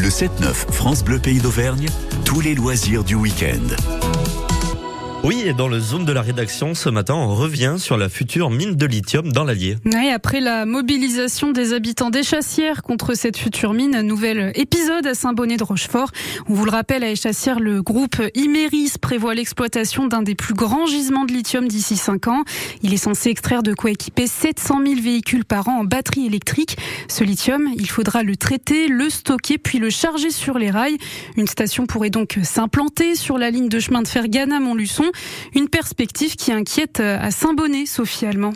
Le 7-9 France Bleu Pays d'Auvergne, tous les loisirs du week-end. Oui, et dans le zone de la rédaction, ce matin, on revient sur la future mine de lithium dans l'Allier. Oui, après la mobilisation des habitants des Chassières contre cette future mine, nouvel épisode à Saint-Bonnet de Rochefort. On vous le rappelle, à Chassières, le groupe Imeris prévoit l'exploitation d'un des plus grands gisements de lithium d'ici 5 ans. Il est censé extraire de quoi équiper 700 000 véhicules par an en batterie électrique. Ce lithium, il faudra le traiter, le stocker, puis le charger sur les rails. Une station pourrait donc s'implanter sur la ligne de chemin de fer Ghana-Montluçon. Une perspective qui inquiète à Saint-Bonnet, Sophie Allemand.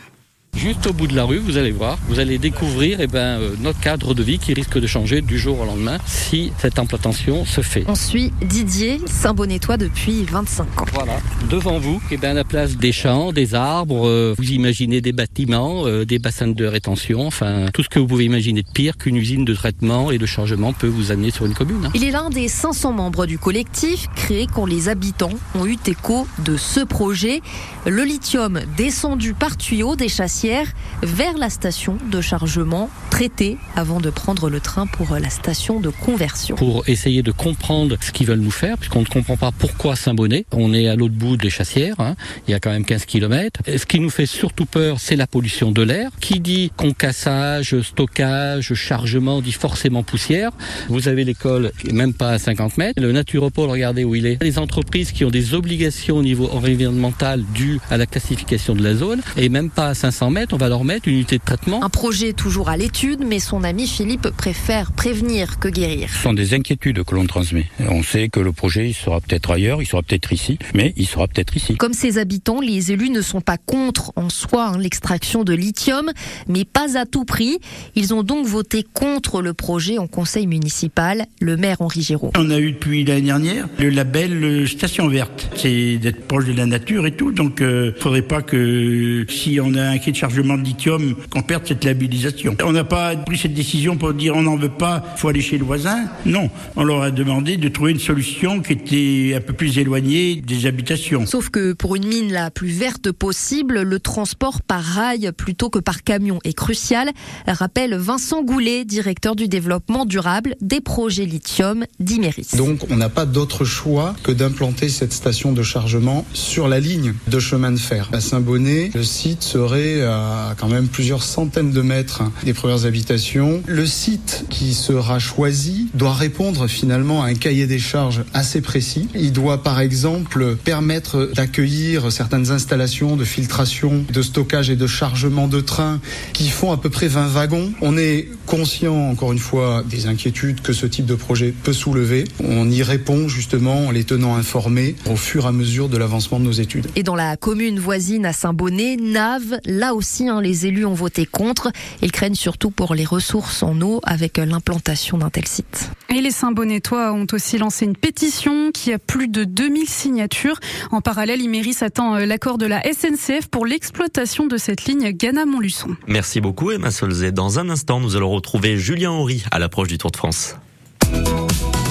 Juste au bout de la rue, vous allez voir, vous allez découvrir eh ben, euh, notre cadre de vie qui risque de changer du jour au lendemain si cette implantation se fait. On suit Didier, Saint-Bonnétois depuis 25 ans. Voilà, devant vous, eh ben, la place des champs, des arbres, euh, vous imaginez des bâtiments, euh, des bassins de rétention, enfin tout ce que vous pouvez imaginer de pire qu'une usine de traitement et de chargement peut vous amener sur une commune. Hein. Il est l'un des 500 membres du collectif créé quand les habitants ont eu écho de ce projet. Le lithium descendu par tuyau des vers la station de chargement traité avant de prendre le train pour la station de conversion. Pour essayer de comprendre ce qu'ils veulent nous faire, puisqu'on ne comprend pas pourquoi Saint-Bonnet. On est à l'autre bout des chassières, hein. il y a quand même 15 km. ce qui nous fait surtout peur, c'est la pollution de l'air. Qui dit concassage, stockage, chargement, dit forcément poussière. Vous avez l'école, même pas à 50 mètres. Le naturopole, regardez où il est. Les entreprises qui ont des obligations au niveau environnemental dues à la classification de la zone, et même pas à 500 on va leur mettre une unité de traitement. Un projet toujours à l'étude, mais son ami Philippe préfère prévenir que guérir. Ce sont des inquiétudes que l'on transmet. On sait que le projet il sera peut-être ailleurs, il sera peut-être ici, mais il sera peut-être ici. Comme ses habitants, les élus ne sont pas contre en soi hein, l'extraction de lithium, mais pas à tout prix. Ils ont donc voté contre le projet en conseil municipal. Le maire Henri Giraud. On a eu depuis l'année dernière le label euh, Station Verte. C'est d'être proche de la nature et tout, donc il euh, ne faudrait pas que si on a un chargement de lithium qu'on perde cette labellisation. On n'a pas pris cette décision pour dire on n'en veut pas, faut aller chez le voisin. Non, on leur a demandé de trouver une solution qui était un peu plus éloignée des habitations. Sauf que pour une mine la plus verte possible, le transport par rail plutôt que par camion est crucial, rappelle Vincent Goulet, directeur du développement durable des projets lithium d'Imeris. Donc on n'a pas d'autre choix que d'implanter cette station de chargement sur la ligne de chemin de fer. À Saint-Bonnet, le site serait quand même plusieurs centaines de mètres des premières habitations. Le site qui sera choisi doit répondre finalement à un cahier des charges assez précis. Il doit par exemple permettre d'accueillir certaines installations de filtration, de stockage et de chargement de trains qui font à peu près 20 wagons. On est conscient encore une fois des inquiétudes que ce type de projet peut soulever. On y répond justement en les tenant informés au fur et à mesure de l'avancement de nos études. Et dans la commune voisine à Saint-Bonnet, Nave, là aussi, hein, les élus ont voté contre. Ils craignent surtout pour les ressources en eau avec l'implantation d'un tel site. Et les Saint-Bonnetois ont aussi lancé une pétition qui a plus de 2000 signatures. En parallèle, Iméris attend euh, l'accord de la SNCF pour l'exploitation de cette ligne Ghana-Montluçon. Merci beaucoup Emma Solzé. Dans un instant, nous allons retrouver Julien Horry à l'approche du Tour de France.